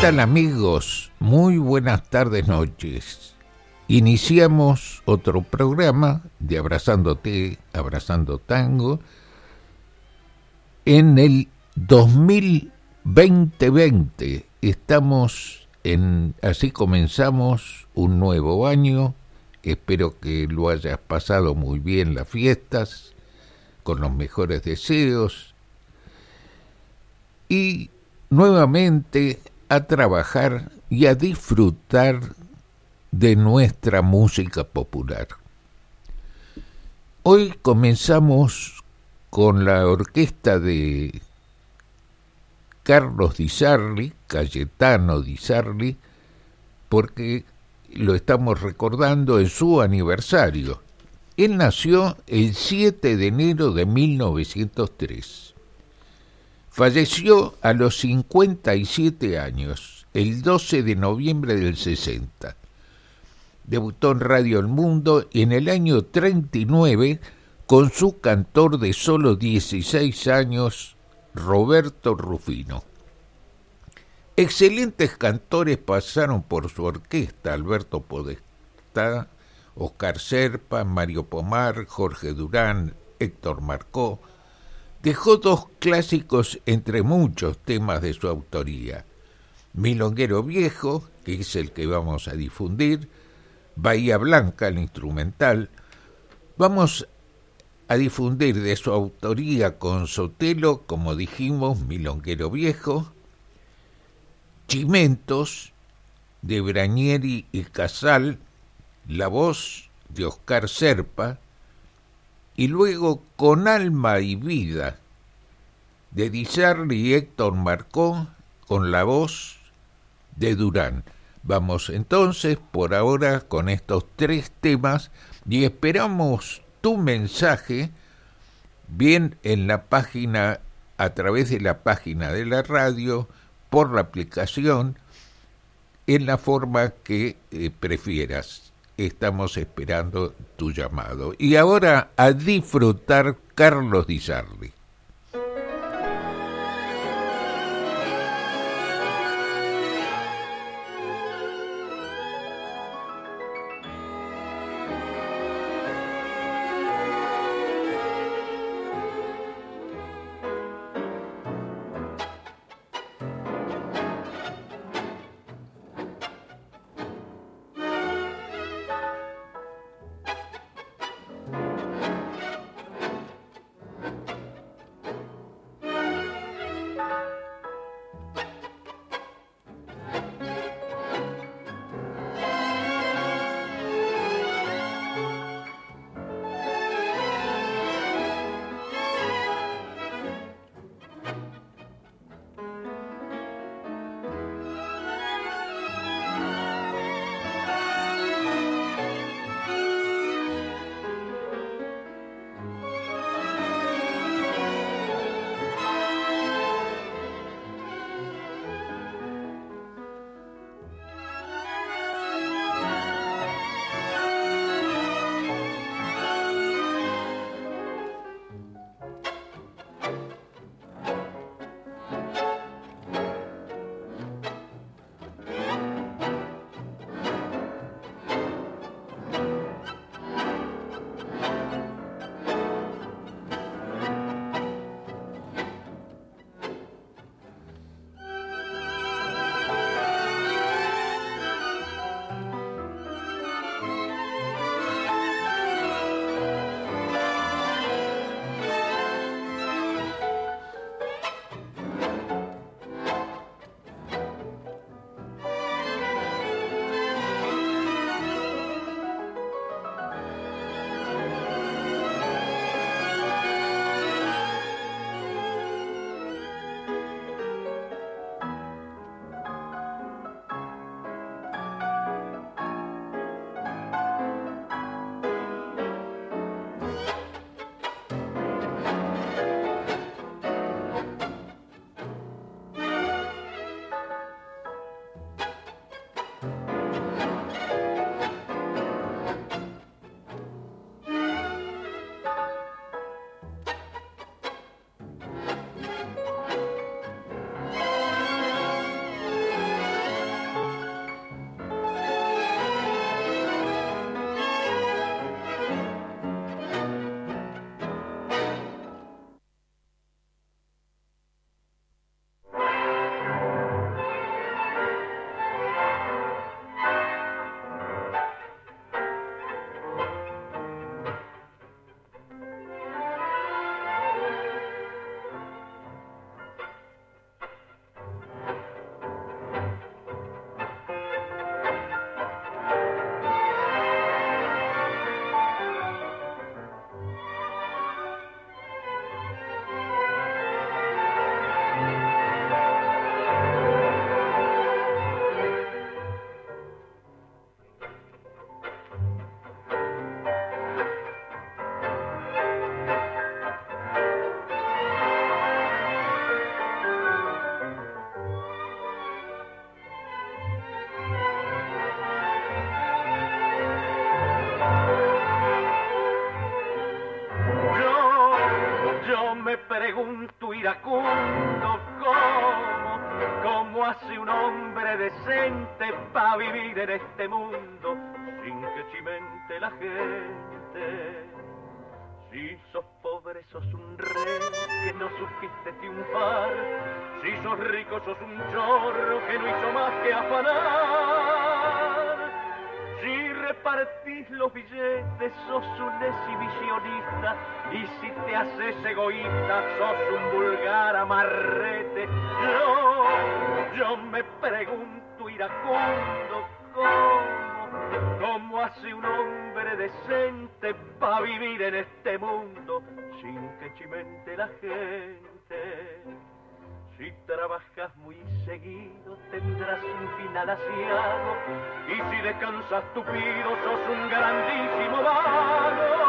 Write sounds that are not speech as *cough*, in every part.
Tal amigos? Muy buenas tardes, noches. Iniciamos otro programa de Abrazándote, Abrazando Tango en el 2020. Estamos en, así comenzamos un nuevo año. Espero que lo hayas pasado muy bien las fiestas, con los mejores deseos. Y nuevamente a trabajar y a disfrutar de nuestra música popular. Hoy comenzamos con la orquesta de Carlos Di Sarli, Cayetano Di Sarli, porque lo estamos recordando en su aniversario. Él nació el 7 de enero de 1903. Falleció a los 57 años, el 12 de noviembre del 60. Debutó en Radio El Mundo en el año 39 con su cantor de solo 16 años, Roberto Rufino. Excelentes cantores pasaron por su orquesta, Alberto Podestá, Oscar Serpa, Mario Pomar, Jorge Durán, Héctor Marcó, dejó dos clásicos entre muchos temas de su autoría. Milonguero Viejo, que es el que vamos a difundir, Bahía Blanca, el instrumental. Vamos a difundir de su autoría con Sotelo, como dijimos, Milonguero Viejo, Chimentos, de Brañeri y Casal, la voz de Oscar Serpa, y luego Con alma y vida de Dizarli y Héctor Marcó con la voz de Durán. Vamos entonces por ahora con estos tres temas y esperamos tu mensaje bien en la página a través de la página de la radio por la aplicación en la forma que eh, prefieras estamos esperando tu llamado. Y ahora a disfrutar Carlos Di Sarli. Y si te haces egoísta, sos un vulgar amarrete. Yo, yo me pregunto iracundo cómo, cómo hace un hombre decente para vivir en este mundo sin que chimente la gente. Si trabajas muy seguido tendrás un final asiado y si descansas tupido sos un grandísimo vago.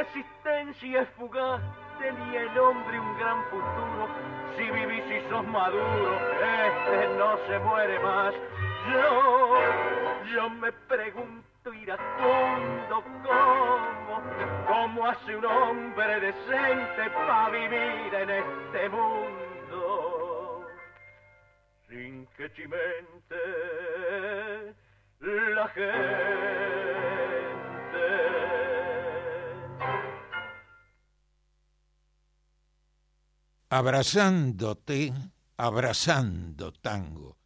Existencia es fugaz tenía el hombre un gran futuro. Si vivís y sos maduro, este no se muere más. Yo, yo me pregunto iracundo cómo, cómo hace un hombre decente para vivir en este mundo. Sin que chimente la gente. Abrazándote, abrazando tango.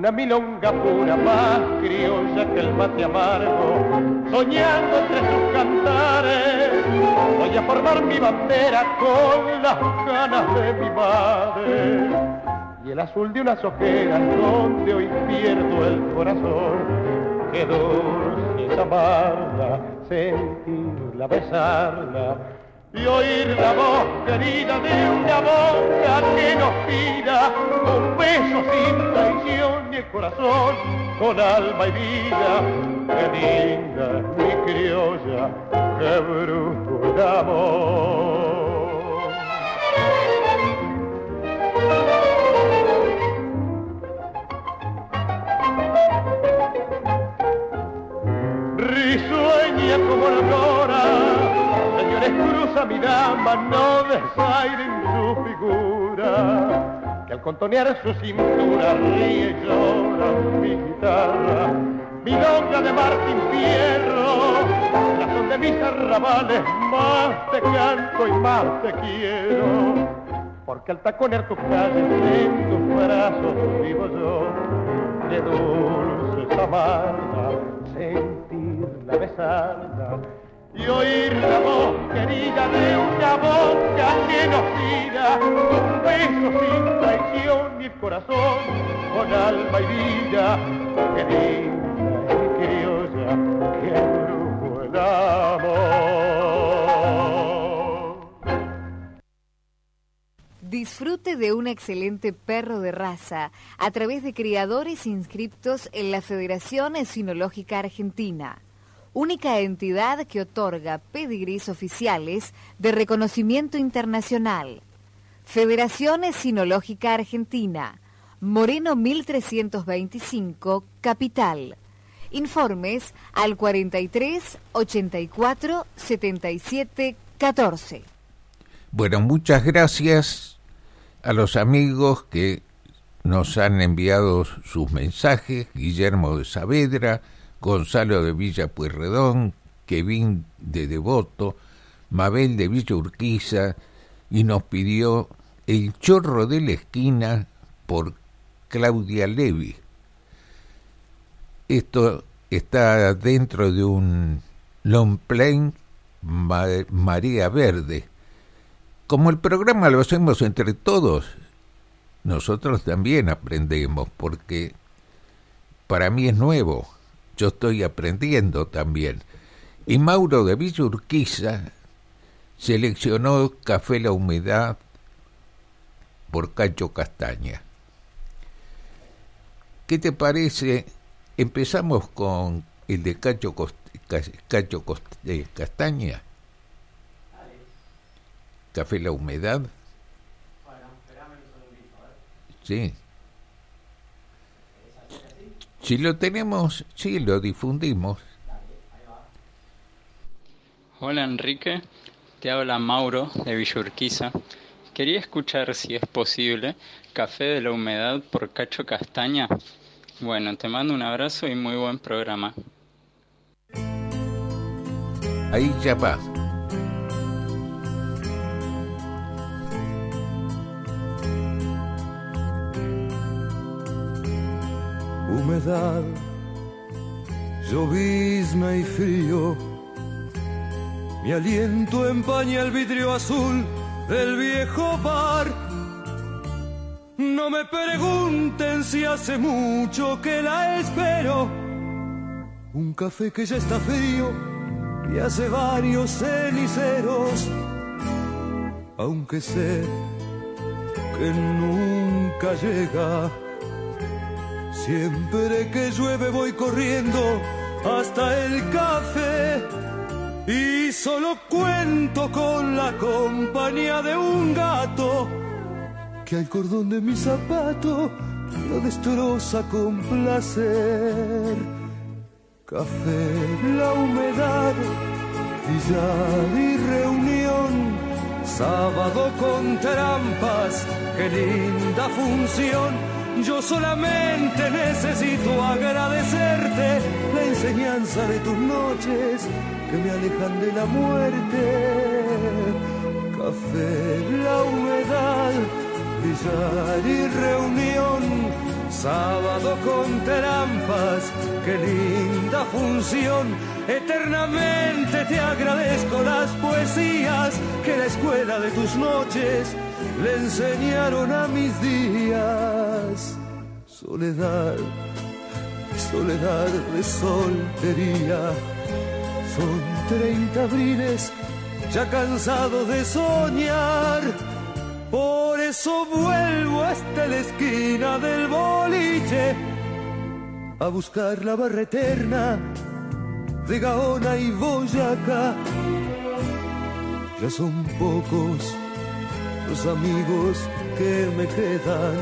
Una milonga pura más criolla que el mate amargo, soñando entre sus cantares, voy a formar mi bandera con las ganas de mi madre. Y el azul de unas ojeras donde hoy pierdo el corazón, que dulce es amarla, sentirla, besarla y oír la voz querida de una boca que nos pida un beso sin traición corazón con alma y vida. Qué linda mi criolla, qué brujo el amor. Risueña como la flora señores cruza mi dama, no desairen su figura, que al contonear su cintura ríe y llora mi guitarra, mi longa de Martín Fierro, la son de mis arrabales, más te canto y más te quiero, porque al taconear tus calles en tus brazos vivo yo, de dulce amarga, sentirla, besarla, y oír la voz querida de una boca que nos tira un beso sin traición el corazón con alma y vida que y criolla que brujo el Disfrute de un excelente perro de raza a través de criadores inscriptos en la Federación Esinológica Argentina única entidad que otorga pedigrís oficiales de reconocimiento internacional. Federación Sinológica Argentina, Moreno 1325, Capital. Informes al 43 84 77 14. Bueno, muchas gracias a los amigos que nos han enviado sus mensajes, Guillermo de Saavedra, Gonzalo de Villa Pueyrredón, Kevin de Devoto, Mabel de Villa Urquiza, y nos pidió El chorro de la esquina por Claudia Levi. Esto está dentro de un long plane María Verde. Como el programa lo hacemos entre todos, nosotros también aprendemos, porque para mí es nuevo, yo estoy aprendiendo también. Y Mauro de Villa Urquiza seleccionó Café La Humedad por Cacho Castaña. ¿Qué te parece? Empezamos con el de Cacho, Cacho eh, Castaña. Café La Humedad. Sí. Si lo tenemos, sí, lo difundimos. Hola Enrique, te habla Mauro de Villurquiza. Quería escuchar si es posible Café de la Humedad por Cacho Castaña bueno, te mando un abrazo y muy buen programa. Ahí ya va. Humedad, llovizna y frío. Mi aliento empaña el vidrio azul del viejo bar no me pregunten si hace mucho que la espero. Un café que ya está frío y hace varios ceniceros. Aunque sé que nunca llega. Siempre que llueve voy corriendo hasta el café. Y solo cuento con la compañía de un gato que al cordón de mi zapato lo destroza con placer. Café, la humedad, billar y reunión, sábado con trampas, qué linda función. Yo solamente necesito agradecerte la enseñanza de tus noches que me alejan de la muerte. Café, la humedad billar y reunión, sábado con trampas, qué linda función. Eternamente te agradezco las poesías que la escuela de tus noches le enseñaron a mis días. Soledad, soledad de soltería, son treinta abriles ya cansado de soñar por eso vuelvo hasta la esquina del boliche a buscar la barra eterna de Gaona y Boyacá. Ya son pocos los amigos que me quedan.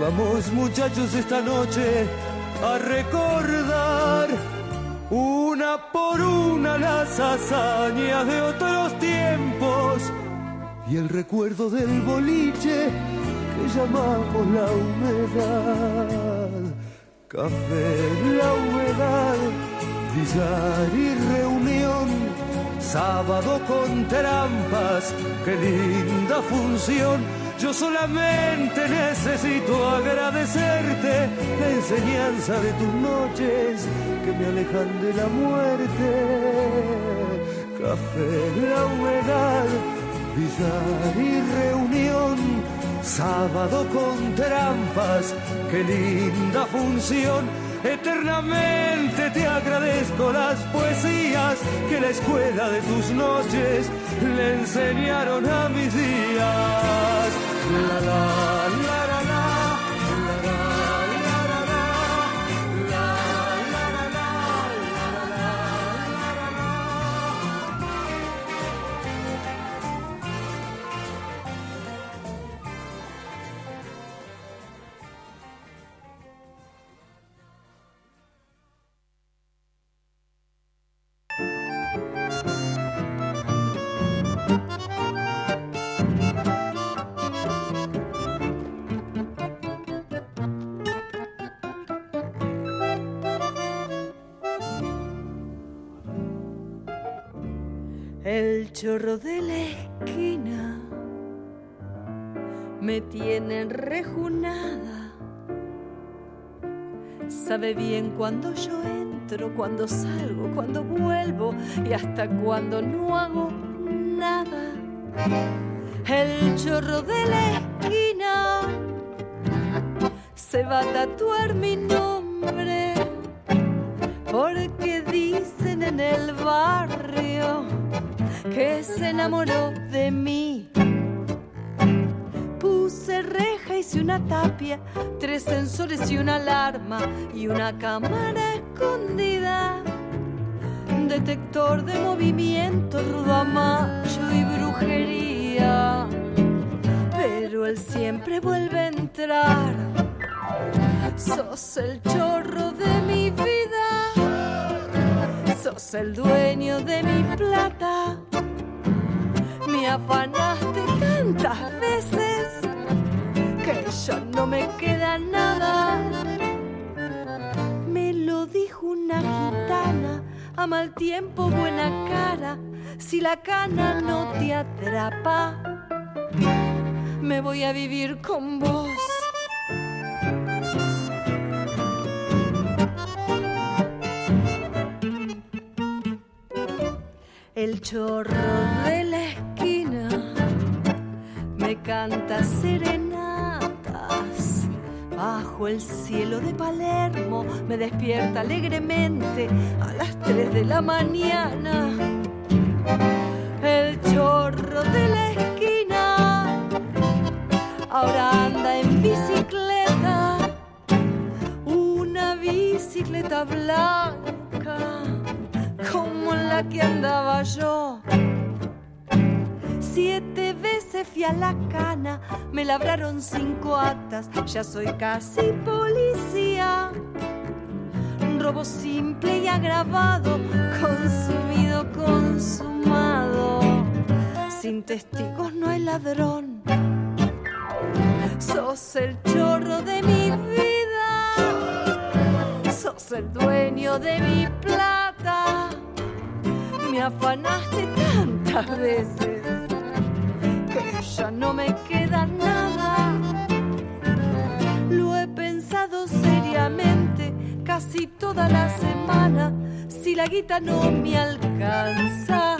Vamos muchachos esta noche a recordar una por una las hazañas de otros tiempos y el recuerdo del boliche que llamamos la humedad. Café, la humedad, billar y reunión, sábado con trampas, qué linda función. Yo solamente necesito agradecerte la enseñanza de tus noches que me alejan de la muerte. Café, la humedad billar y reunión, sábado con trampas, qué linda función. Eternamente te agradezco las poesías que la escuela de tus noches le enseñaron a mis días. El chorro de la esquina me tiene rejunada. Sabe bien cuando yo entro, cuando salgo, cuando vuelvo y hasta cuando no hago nada. El chorro de la esquina se va a tatuar mi nombre porque dicen en el barrio que se enamoró de mí. Puse reja, hice una tapia, tres sensores y una alarma y una cámara escondida. Detector de movimiento, rudamacho y brujería. Pero él siempre vuelve a entrar. Sos el chorro de mi vida. Sos el dueño de mi plata. Me afanaste tantas veces que ya no me queda nada. Me lo dijo una gitana, a mal tiempo buena cara. Si la cana no te atrapa, me voy a vivir con vos. El chorro de la esquina me canta serenatas. Bajo el cielo de Palermo me despierta alegremente a las 3 de la mañana. El chorro de la esquina ahora anda en bicicleta. Una bicicleta blanca como la que andaba yo. Siete veces fui a la cana, me labraron cinco actas, ya soy casi policía. Robo simple y agravado, consumido, consumado. Sin testigos no hay ladrón. Sos el chorro de mi vida, sos el dueño de mi plata. Me afanaste tantas veces ya no me queda nada. Lo he pensado seriamente casi toda la semana. Si la guita no me alcanza,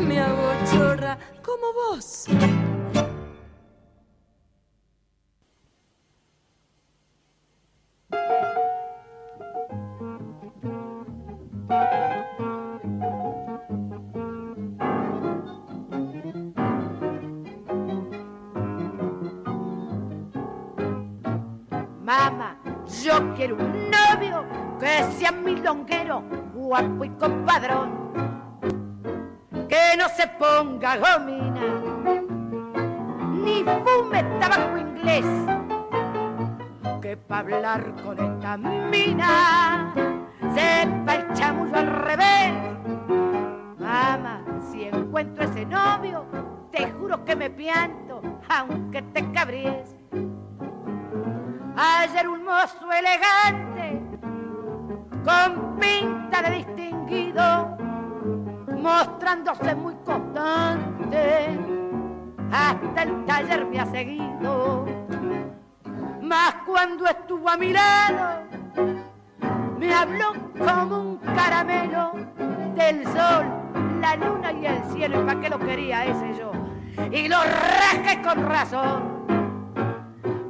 me hago chorra como vos. Mamá, yo quiero un novio que sea milonguero, guapo y compadrón. Que no se ponga gomina, ni fume tabaco inglés. Que pa' hablar con esta mina, sepa el chamullo al revés. Mamá, si encuentro ese novio, te juro que me pianto, aunque te cabries. Ayer un mozo elegante, con pinta de distinguido, mostrándose muy constante, hasta el taller me ha seguido. Mas cuando estuvo a mi lado, me habló como un caramelo del sol, la luna y el cielo, y para qué lo quería ese yo. Y lo rasqué con razón.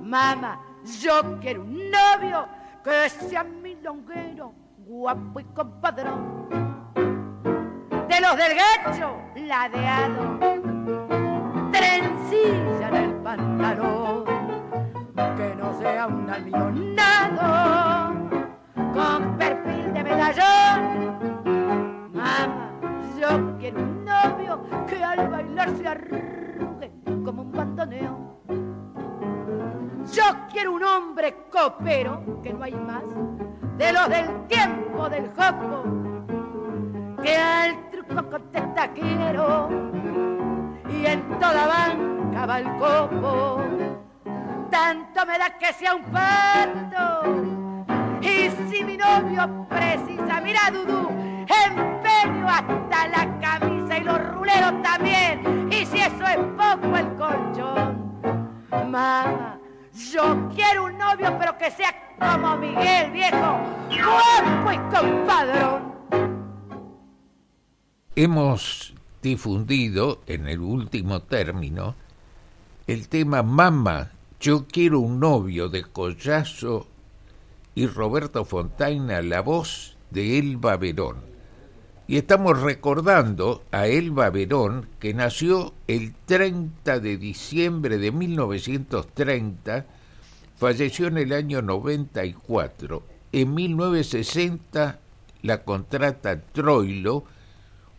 Mamá, yo quiero un novio que sea milonguero, guapo y compadrón. De los del gacho, ladeado, trencilla en el pantalón. Que no sea un almidonado, con perfil de medallón. Mamá, yo quiero un novio que al bailar se arrugue como un bandoneón. Yo quiero un hombre copero, que no hay más, de los del tiempo del jopo, que al truco contesta quiero, y en toda banca va el copo. Tanto me da que sea un pato, y si mi novio precisa, mira Dudú, empeño hasta la camisa y los ruleros también, y si eso es poco el que sea como Miguel, viejo, guapo y compadrón. Hemos difundido en el último término el tema Mama, yo quiero un novio de Collazo y Roberto Fontaina, la voz de Elba Verón. Y estamos recordando a Elba Verón, que nació el 30 de diciembre de 1930, falleció en el año 94. En 1960 la contrata Troilo,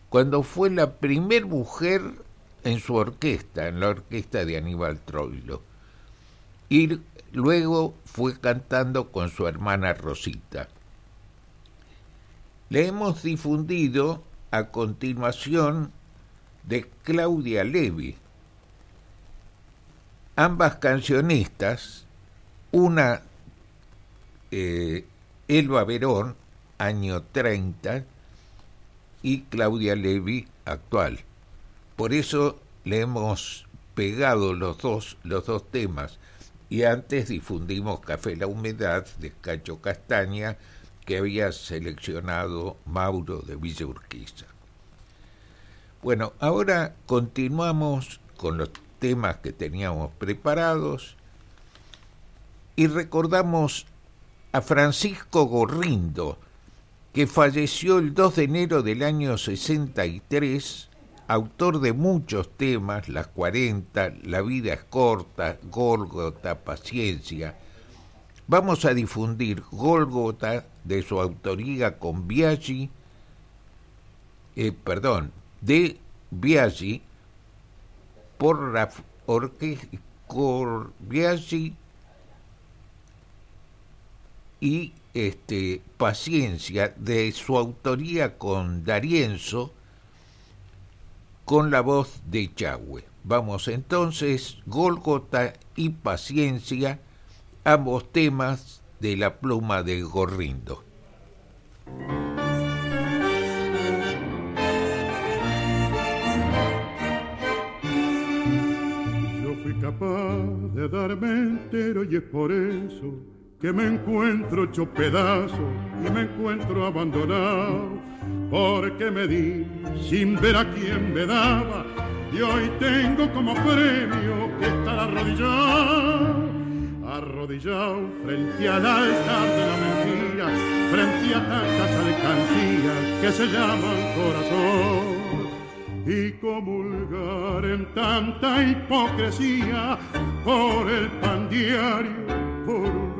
cuando fue la primer mujer en su orquesta, en la orquesta de Aníbal Troilo. Y luego fue cantando con su hermana Rosita. Le hemos difundido a continuación de Claudia Levi. Ambas cancionistas, una eh, Elba Verón, año 30, y Claudia Levi, actual. Por eso le hemos pegado los dos, los dos temas. Y antes difundimos Café La Humedad de Cacho Castaña, que había seleccionado Mauro de Villa Urquiza. Bueno, ahora continuamos con los temas que teníamos preparados y recordamos a Francisco Gorrindo, que falleció el 2 de enero del año 63 autor de muchos temas, las 40, La vida es corta, Gólgota, Paciencia. Vamos a difundir Gólgota de su autoría con Biaggi, eh, perdón, de Biaggi por la orquesta Biaggi y este, Paciencia de su autoría con Darienzo con la voz de Chagüe. Vamos entonces, Gólgota y Paciencia, ambos temas de la pluma de Gorrindo. Yo fui capaz de darme entero y es por eso que me encuentro hecho pedazo y me encuentro abandonado, porque me di sin ver a quién me daba y hoy tengo como premio que estar arrodillado, arrodillado frente al altar de la mentira, frente a tantas alcancías que se llaman corazón. Y comulgar en tanta hipocresía por el pan diario, por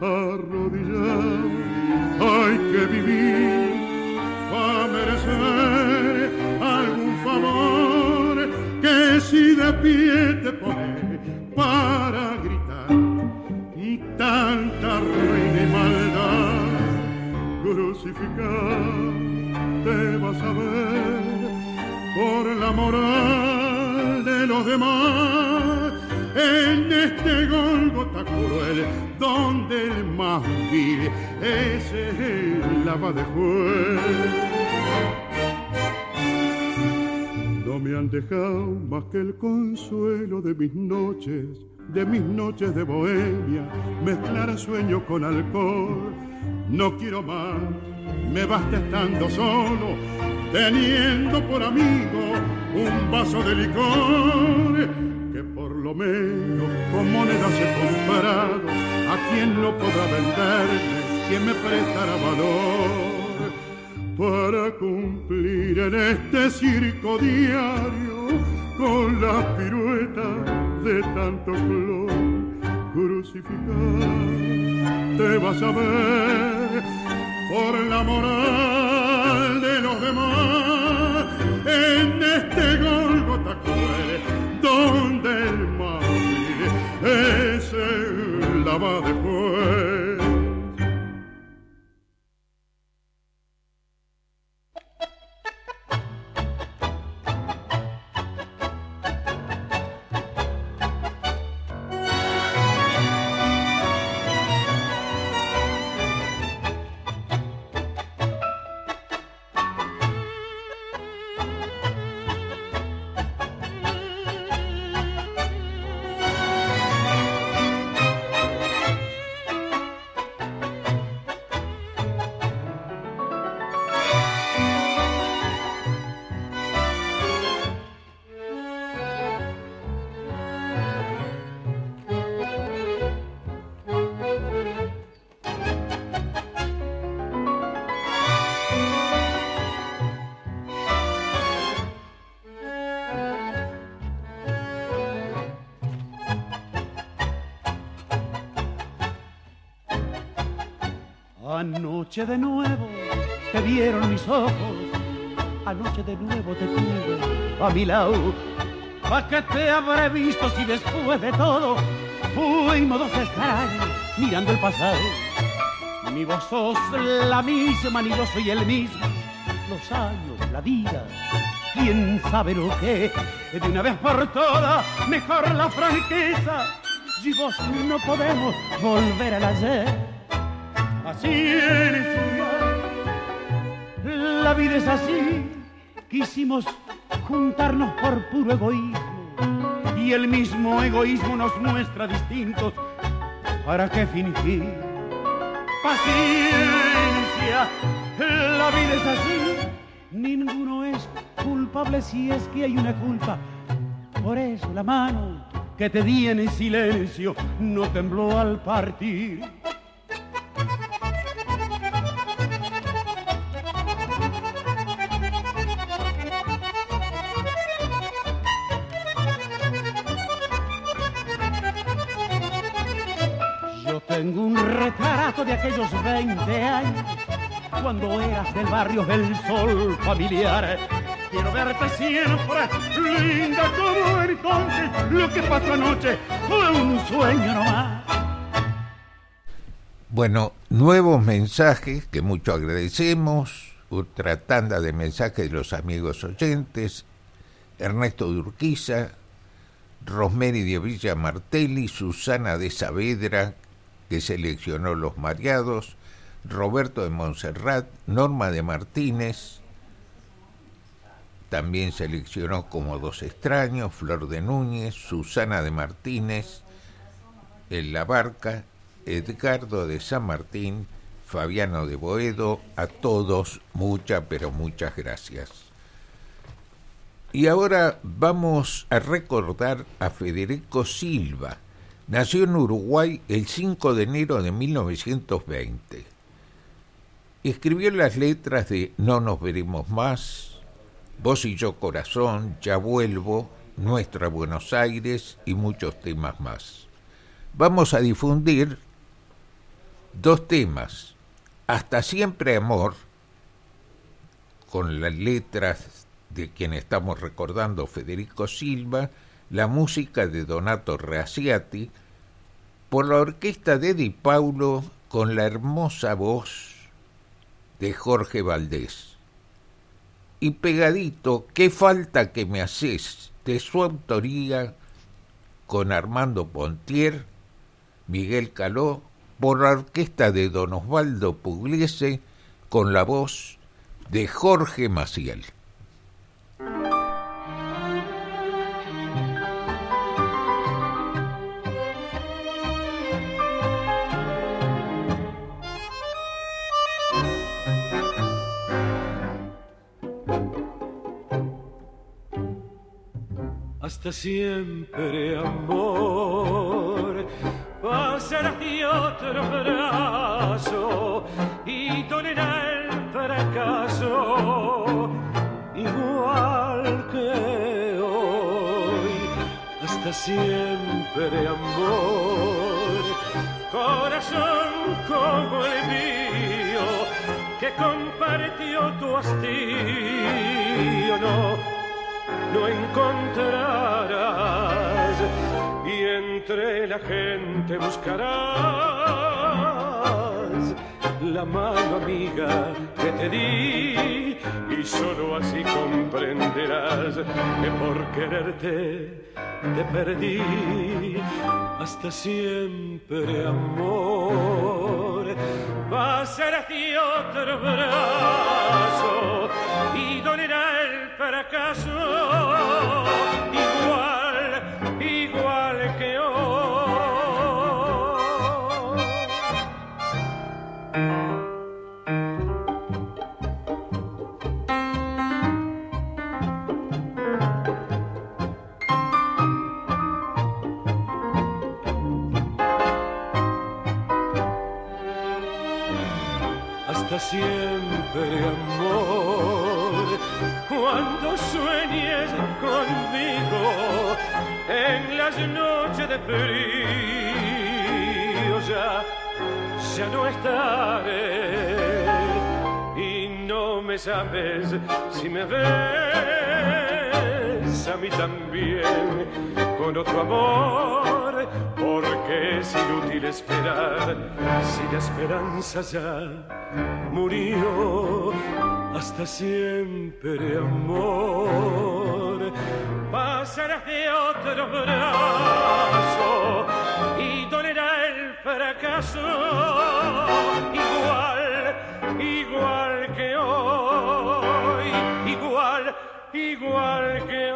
arrodillado. Hay que vivir para merecer algún favor que si de pie te pone para gritar. Tanta ruina y maldad crucificar te vas a ver por la moral de los demás. En este Golgota cruel, donde el más vil ese es el lava de. No me han dejado más que el consuelo de mis noches, de mis noches de bohemia, mezclar sueño con alcohol. No quiero más, me basta estando solo, teniendo por amigo un vaso de licor por lo menos con monedas he comprado a quien lo podrá venderme, quien me prestará valor para cumplir en este circo diario con las piruetas de tanto flor crucificar te vas a ver por la moral de los demás en este Golgota donde el móvil es el lava después. Anoche de nuevo te vieron mis ojos, anoche de nuevo te tuve a mi lado. ¿Pa' qué te habré visto si después de todo fuimos dos extraños mirando el pasado? Ni vos sos la misma, ni yo soy el mismo. Los años, la vida, quién sabe lo que. De una vez por todas, mejor la franqueza. Y vos no podemos volver al ayer. Así la vida es así. Quisimos juntarnos por puro egoísmo. Y el mismo egoísmo nos muestra distintos. ¿Para qué fingir? Paciencia, la vida es así. Ninguno es culpable si es que hay una culpa. Por eso la mano que te di en silencio no tembló al partir. Cuando eras del barrio del sol familiar. Quiero verte siempre, linda como entonces. Lo que pasó anoche fue un sueño nomás. Bueno, nuevos mensajes que mucho agradecemos. Otra tanda de mensajes de los amigos oyentes. Ernesto de Urquiza, Rosemary de Villa Martelli, Susana de Saavedra, que seleccionó Los Mareados, Roberto de Montserrat, Norma de Martínez, también seleccionó como Dos Extraños, Flor de Núñez, Susana de Martínez, En la Barca, Edgardo de San Martín, Fabiano de Boedo, a todos muchas, pero muchas gracias. Y ahora vamos a recordar a Federico Silva. Nació en Uruguay el 5 de enero de 1920. Escribió las letras de No nos veremos más, Vos y yo corazón, Ya vuelvo, Nuestra Buenos Aires y muchos temas más. Vamos a difundir dos temas. Hasta siempre amor, con las letras de quien estamos recordando, Federico Silva, la música de Donato Reaciati, por la orquesta de Di Paulo con la hermosa voz de Jorge Valdés. Y pegadito, qué falta que me haces, de su autoría con Armando Pontier, Miguel Caló, por la orquesta de Don Osvaldo Pugliese, con la voz de Jorge Maciel. Hasta siempre amor. Pasará y otro brazo y tolerará el fracaso. Igual que hoy. Hasta siempre amor. Corazón como el mío que compartió tu hastío no no encontrarás. Y entre la gente buscarás la mano amiga que te di. Y solo así comprenderás que por quererte te perdí. Hasta siempre amor. Va a ser así otro brazo fracaso igual, igual que hoy. Hasta siempre amor cuando sueñes conmigo en las noches de frío ya ya no estaré. Y no me llames si me ves a mí también con otro amor, porque es inútil esperar si la esperanza ya murió. Hasta siempre, amor, pasarás de otro brazo y dolerá el fracaso. Igual, igual que hoy, igual, igual que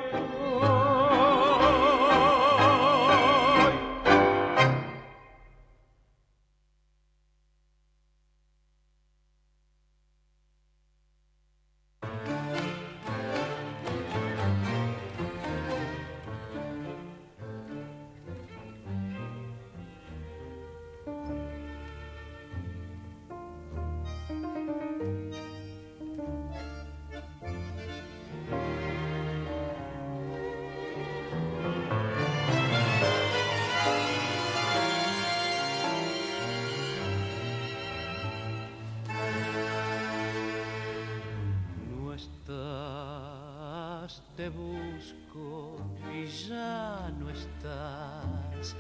te busco y ya no estás,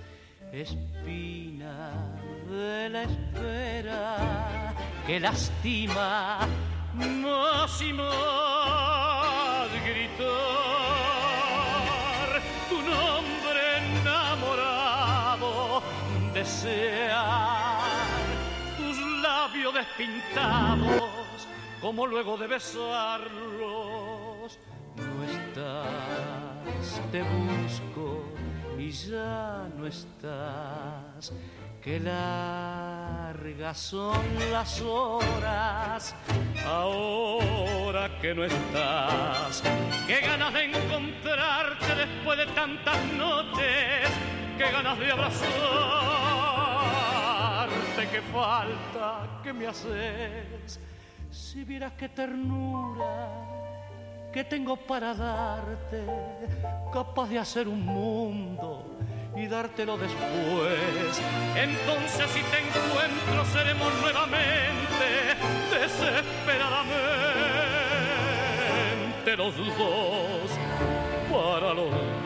espina de la espera. Que lastima más y más gritar tu nombre enamorado, desear tus labios despintados como luego de besarlos te busco y ya no estás. Qué largas son las horas ahora que no estás. Qué ganas de encontrarte después de tantas noches. Qué ganas de abrazarte. Qué falta que me haces. Si vieras qué ternura que tengo para darte, capaz de hacer un mundo y dártelo después. Entonces si te encuentro seremos nuevamente desesperadamente los dos para los dos.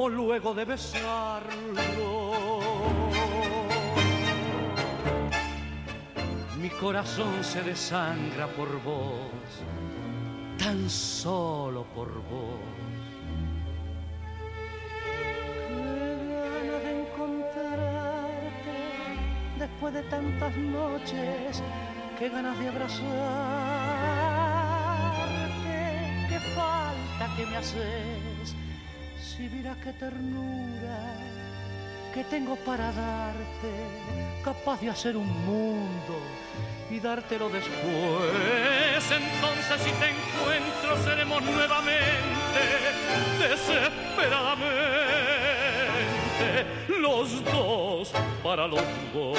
Como luego de besarlo. Mi corazón se desangra por vos, tan solo por vos. Qué ganas de encontrarte después de tantas noches, qué ganas de abrazar que me haces, si miras qué ternura que tengo para darte, capaz de hacer un mundo y dártelo después. Entonces si te encuentro seremos nuevamente, desesperadamente, los dos para los dos.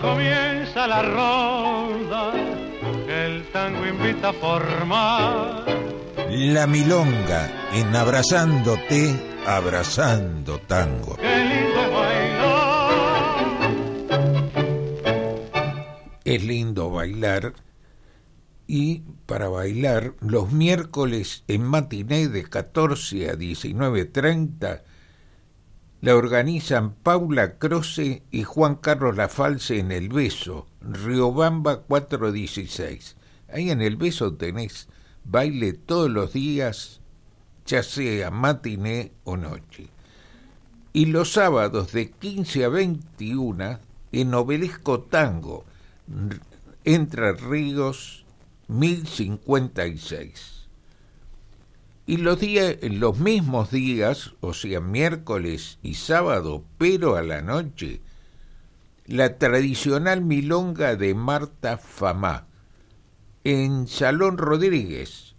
comienza la ronda, el tango invita a formar. La milonga en abrazándote, abrazando tango. Qué lindo es bailar. Es lindo bailar Y para bailar, los miércoles en matiné de 14 a 19.30 la organizan Paula Croce y Juan Carlos Lafalce en El Beso, Riobamba 416. Ahí en El Beso tenés baile todos los días, ya sea matiné o noche. Y los sábados de 15 a 21 en Obelisco Tango, Entre Ríos 1056. Y los, días, los mismos días, o sea, miércoles y sábado, pero a la noche, la tradicional milonga de Marta Famá, en Salón Rodríguez,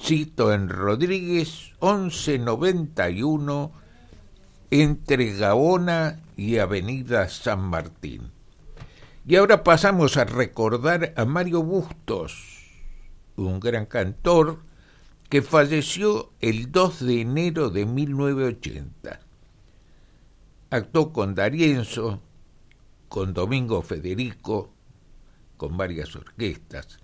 cito en Rodríguez 1191, entre Gaona y Avenida San Martín. Y ahora pasamos a recordar a Mario Bustos, un gran cantor, que falleció el 2 de enero de 1980. Actuó con Darienzo, con Domingo Federico, con varias orquestas.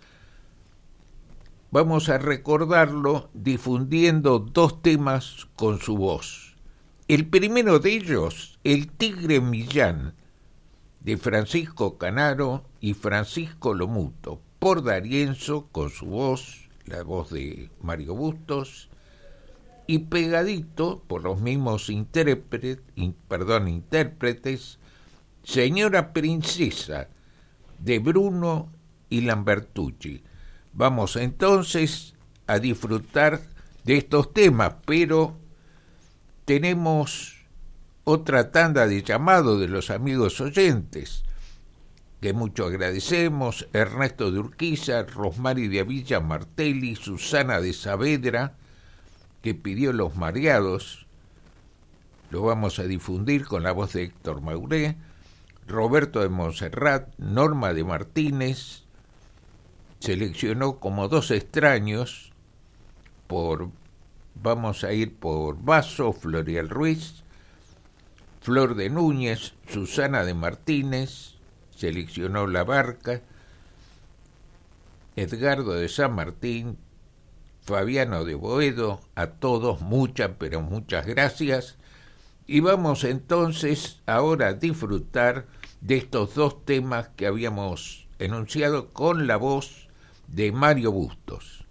Vamos a recordarlo difundiendo dos temas con su voz. El primero de ellos, El Tigre Millán, de Francisco Canaro y Francisco Lomuto, por Darienzo con su voz la voz de Mario Bustos, y pegadito por los mismos intérpretes, perdón, intérpretes, Señora Princesa, de Bruno y Lambertucci. Vamos entonces a disfrutar de estos temas, pero tenemos otra tanda de llamado de los amigos oyentes que mucho agradecemos, Ernesto de Urquiza, Rosmari de Avilla Martelli, Susana de Saavedra, que pidió Los Mareados, lo vamos a difundir con la voz de Héctor Mauré, Roberto de Monserrat, Norma de Martínez, seleccionó como dos extraños por, vamos a ir por Vaso, Florial Ruiz, Flor de Núñez, Susana de Martínez, seleccionó la barca, Edgardo de San Martín, Fabiano de Boedo, a todos muchas, pero muchas gracias. Y vamos entonces ahora a disfrutar de estos dos temas que habíamos enunciado con la voz de Mario Bustos.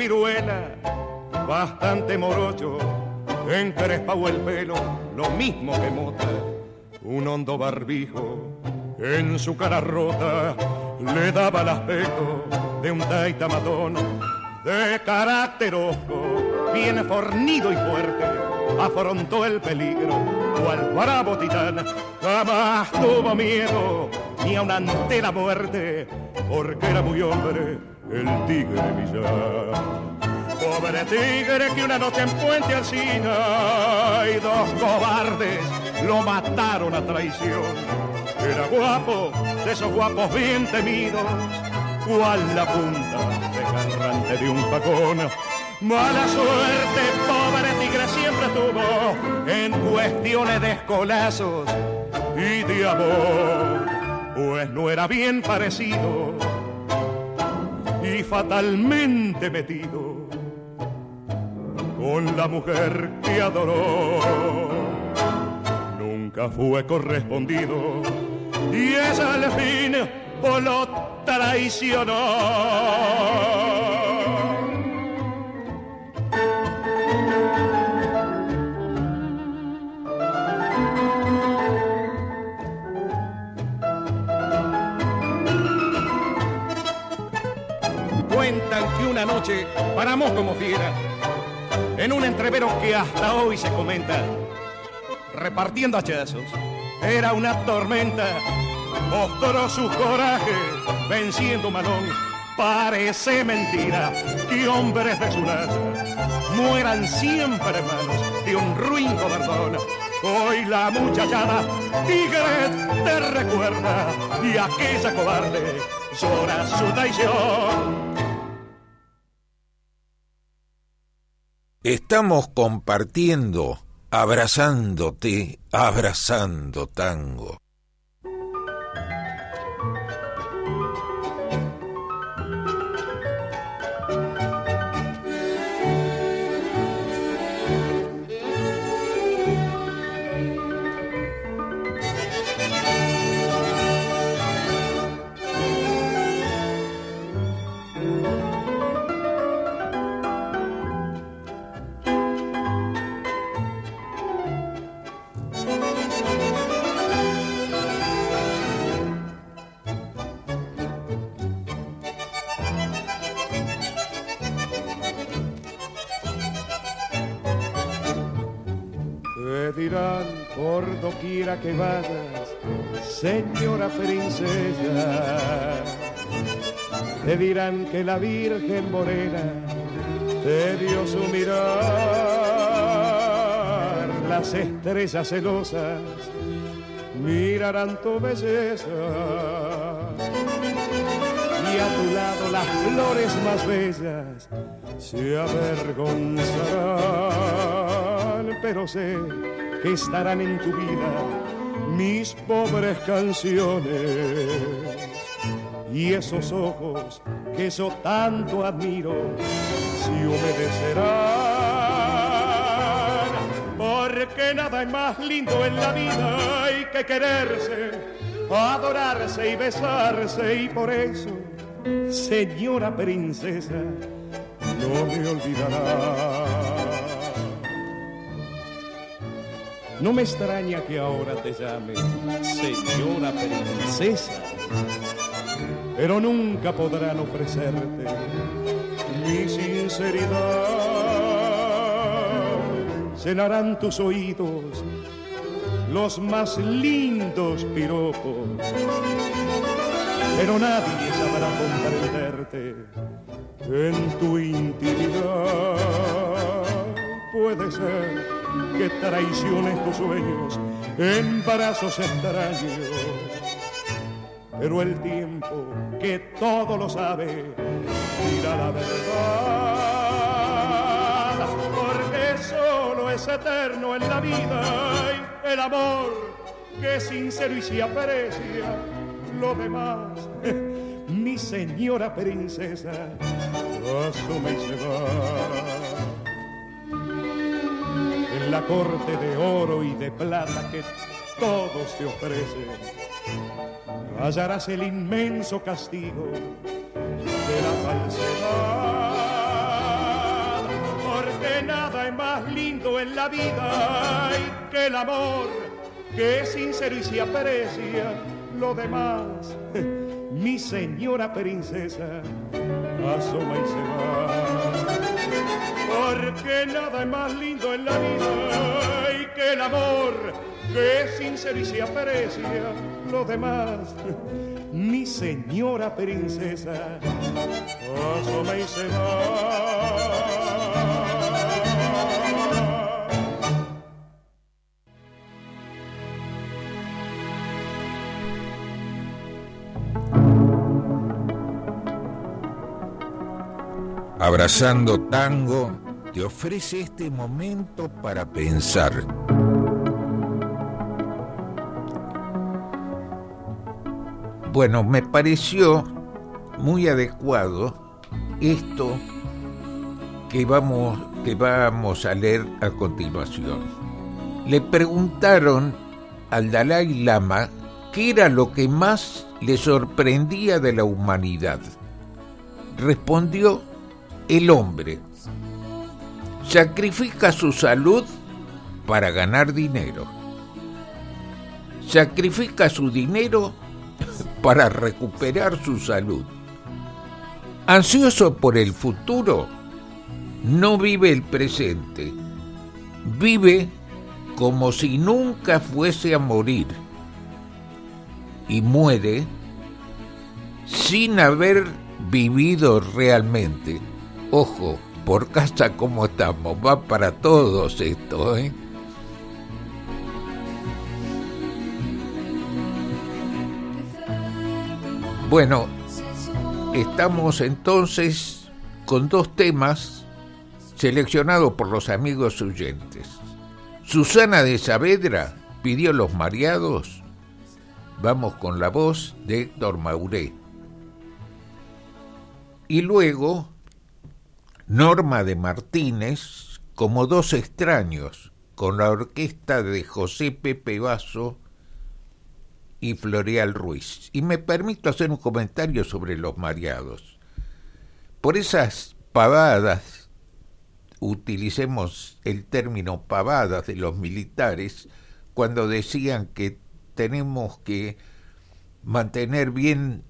Viruela, bastante morocho, encrespado el pelo, lo mismo que mota, un hondo barbijo en su cara rota le daba el aspecto de un taita matón, de carácter osco, bien fornido y fuerte, afrontó el peligro, cual bravo titán, jamás tuvo miedo ni a una entera muerte, porque era muy hombre el tigre Millán. Pobre tigre que una noche en Puente Alcina y dos cobardes lo mataron a traición. Era guapo, de esos guapos bien temidos, cual la punta desgarrante de un facón. Mala suerte, pobre tigre siempre tuvo en cuestiones de escolazos y de amor pues no era bien parecido y fatalmente metido con la mujer que adoró. Nunca fue correspondido y esa al fin lo traicionó. Entrevero que hasta hoy se comenta, repartiendo hachazos. Era una tormenta, mostró su coraje, venciendo malón. Parece mentira que hombres de su raza mueran siempre hermanos de un ruin cobardón. Hoy la muchachada tigre te recuerda y aquella cobarde llora su traición. Estamos compartiendo, abrazándote, abrazando tango. Que vayas, señora princesa. Te dirán que la Virgen Morena te dio su mirar. Las estrellas celosas mirarán tu belleza. Y a tu lado las flores más bellas se avergonzarán, pero sé que estarán en tu vida mis pobres canciones. Y esos ojos que yo tanto admiro se humedecerán porque nada es más lindo en la vida hay que quererse adorarse y besarse. Y por eso señora princesa no me olvidará no me extraña que ahora te llame señora princesa, pero nunca podrán ofrecerte mi sinceridad. Cenarán tus oídos los más lindos piropos, pero nadie sabrá comprenderte en tu intimidad. Puede ser que traiciones tus sueños en brazos extraños. Pero el tiempo que todo lo sabe dirá la verdad, porque solo es eterno en la vida el amor que es sincero y se aprecia. Lo demás, *laughs* mi señora princesa, asume y se va la corte de oro y de plata que todos te ofrecen, hallarás el inmenso castigo de la falsedad, porque nada es más lindo en la vida que el amor, que es sincero y se aprecia lo demás. *laughs* Mi señora princesa asoma y se va porque nada es más lindo en la vida y que el amor que es sincero y se aprecia lo demás. Mi señora princesa asoma y se va. Abrazando Tango te ofrece este momento para pensar. Bueno, me pareció muy adecuado esto que vamos, que vamos a leer a continuación. Le preguntaron al Dalai Lama qué era lo que más le sorprendía de la humanidad. Respondió el hombre. Sacrifica su salud para ganar dinero. Sacrifica su dinero *laughs* para recuperar su salud. Ansioso por el futuro, no vive el presente, vive como si nunca fuese a morir y muere sin haber vivido realmente. Ojo, por casa como estamos, va para todos esto, ¿eh? Bueno, estamos entonces con dos temas seleccionados por los amigos oyentes. Susana de Saavedra pidió Los Mareados. Vamos con la voz de Héctor Mauré. Y luego Norma de Martínez como Dos extraños con la orquesta de José Pepe Vaso y Floreal Ruiz. Y me permito hacer un comentario sobre los mareados. Por esas pavadas, utilicemos el término pavadas de los militares, cuando decían que tenemos que mantener bien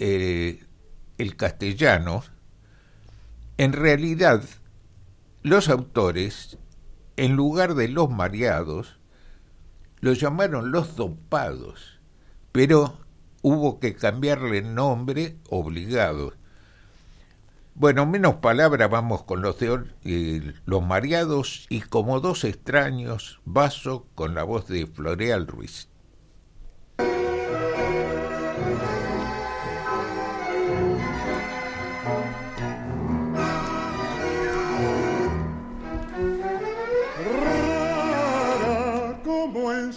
eh, el castellano, en realidad los autores, en lugar de los mareados, los llamaron los dopados pero hubo que cambiarle nombre obligado. Bueno, menos palabras vamos con los de eh, los mareados y como dos extraños, vaso con la voz de Floreal Ruiz.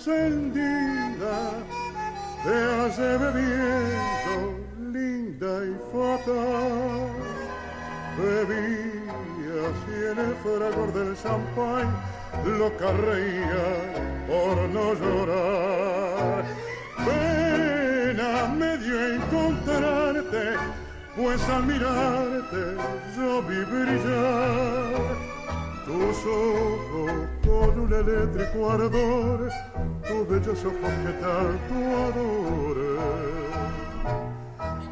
Como te hace bebiendo linda y fatal. Bebía así en el fragor del champán, loca reía por no llorar. Pena me dio encontrarte, pues al mirarte yo vi brillar tus ojos con un eléctrico ardor, tus bellos ojos que tanto adoré.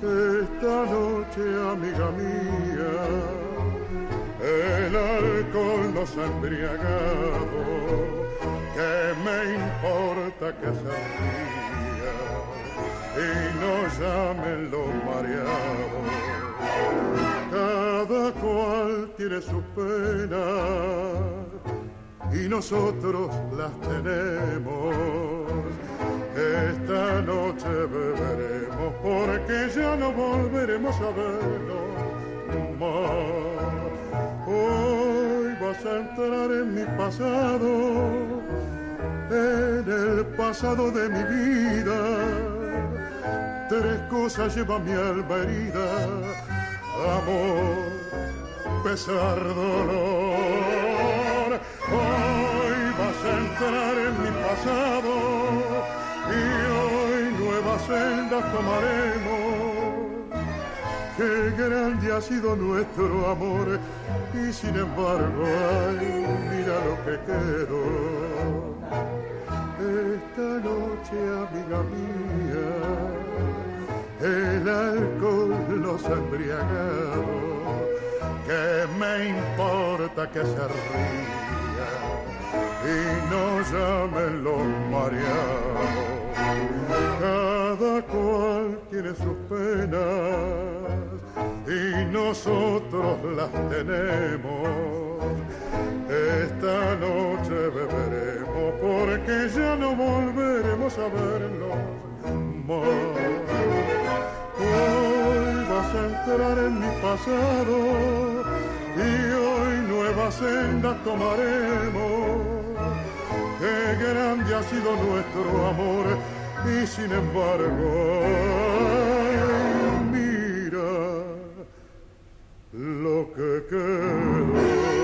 Esta noche, amiga mía, el alcohol nos ha embriagado, que me importa que se ría y no llamen los mareados cada cual tiene su pena y nosotros las tenemos. Esta noche beberemos porque ya no volveremos a vernos más. Hoy vas a entrar en mi pasado, en el pasado de mi vida. Tres cosas lleva mi alma herida amor, pesar, dolor. Hoy vas a entrar en mi pasado y hoy nuevas sendas tomaremos. Qué grande ha sido nuestro amor y sin embargo, ay, mira lo que quedó. Esta noche, amiga mía, el alcohol nos ha que me importa que se ría y no llamen los mareados. Cada cual tiene sus penas y nosotros las tenemos. Esta noche beberemos porque ya no volveremos a vernos más. Entrar en mi pasado y hoy nuevas sendas tomaremos. Qué grande ha sido nuestro amor y sin embargo, mira lo que quedó.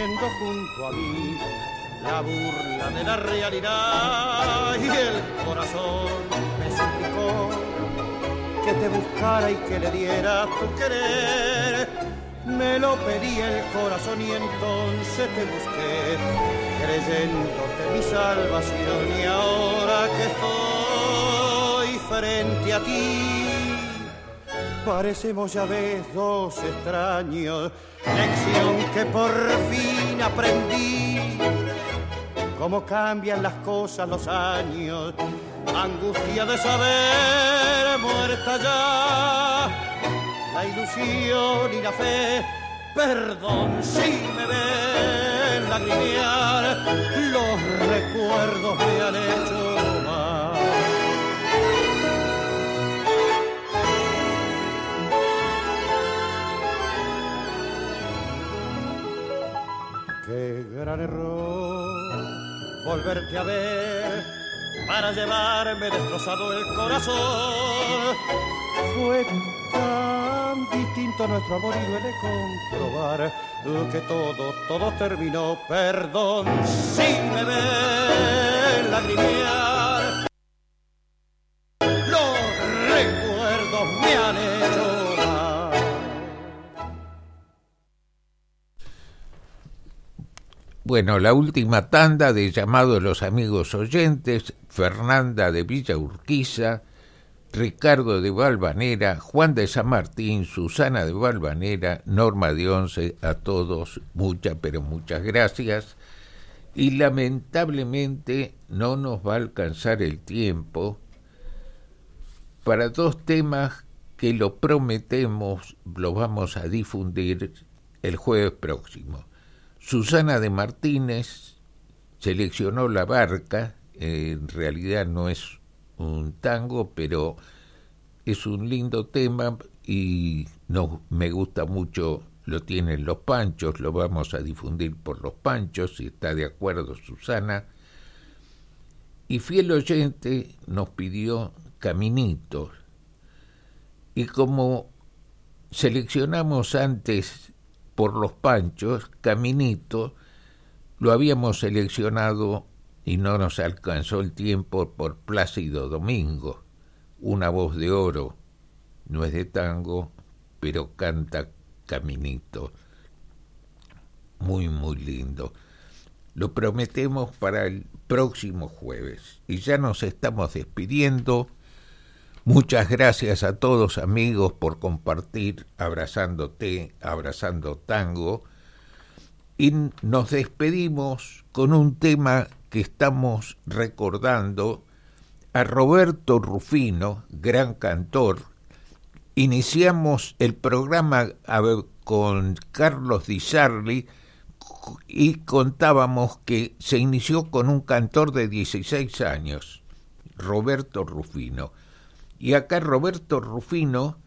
Junto a mí la burla de la realidad y el corazón me suplicó que te buscara y que le diera tu querer. Me lo pedí el corazón y entonces te busqué, creyéndote mi salvación y ahora que estoy frente a ti Parecemos ya ves dos extraños, lección que por fin aprendí. Cómo cambian las cosas los años, angustia de saber muerta ya. La ilusión y la fe, perdón si me ven lagrimear, los recuerdos me han hecho Gran error volverte a ver para llevarme destrozado el corazón. Fue tan distinto nuestro amor y duele comprobar que todo, todo terminó. Perdón si me ven lagrimear. Bueno, la última tanda de llamado de los amigos oyentes, Fernanda de Villa Urquiza, Ricardo de Valvanera, Juan de San Martín, Susana de Valvanera, Norma de Once, a todos muchas, pero muchas gracias. Y lamentablemente no nos va a alcanzar el tiempo para dos temas que lo prometemos, lo vamos a difundir el jueves próximo. Susana de Martínez seleccionó La Barca, en realidad no es un tango, pero es un lindo tema y no, me gusta mucho, lo tienen los panchos, lo vamos a difundir por los panchos, si está de acuerdo Susana. Y fiel oyente nos pidió Caminitos. Y como seleccionamos antes por los panchos, Caminito, lo habíamos seleccionado y no nos alcanzó el tiempo por Plácido Domingo, una voz de oro, no es de tango, pero canta Caminito. Muy, muy lindo. Lo prometemos para el próximo jueves. Y ya nos estamos despidiendo. Muchas gracias a todos amigos por compartir Abrazándote, Abrazando Tango. Y nos despedimos con un tema que estamos recordando a Roberto Rufino, gran cantor. Iniciamos el programa con Carlos Di Sarli y contábamos que se inició con un cantor de 16 años, Roberto Rufino Y acá Roberto Rufino,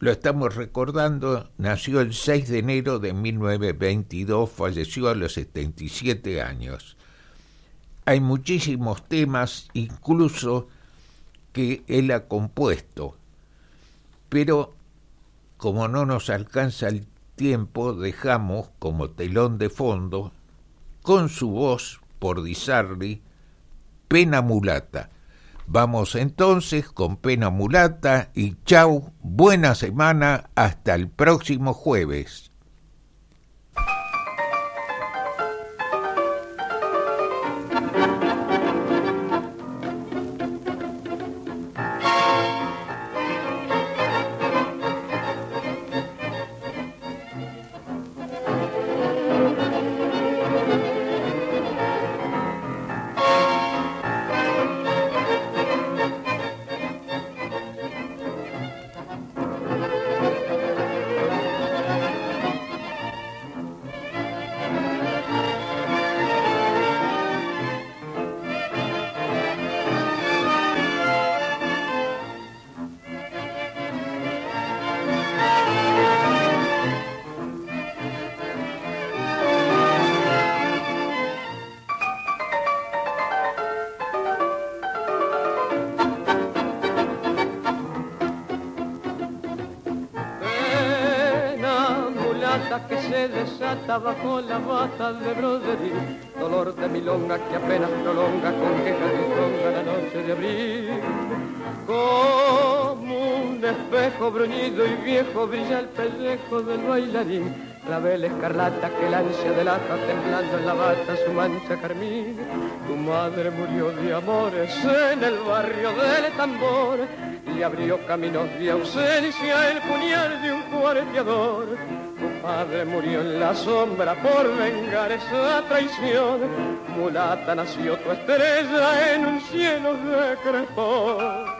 lo estamos recordando, nació el 6 de enero de 1922, falleció a los 77 años. Hay muchísimos temas, incluso que él ha compuesto, pero como no nos alcanza el tiempo, dejamos como telón de fondo, con su voz por Disarli, Pena Mulata. Vamos entonces con Pena Mulata y chau, buena semana, hasta el próximo jueves. Bata de broderí, dolor de milonga que apenas prolonga con quejas de la noche de abril. Como un espejo bruñido y viejo brilla el pellejo del bailarín, la vela escarlata que la ansia delata temblando en la bata su mancha carmín. Tu madre murió de amores en el barrio del tambor y abrió caminos de ausencia el puñal de un cuarteador padre murió en la sombra por vengar esa traición. Mulata nació tu estrella en un cielo de crepón.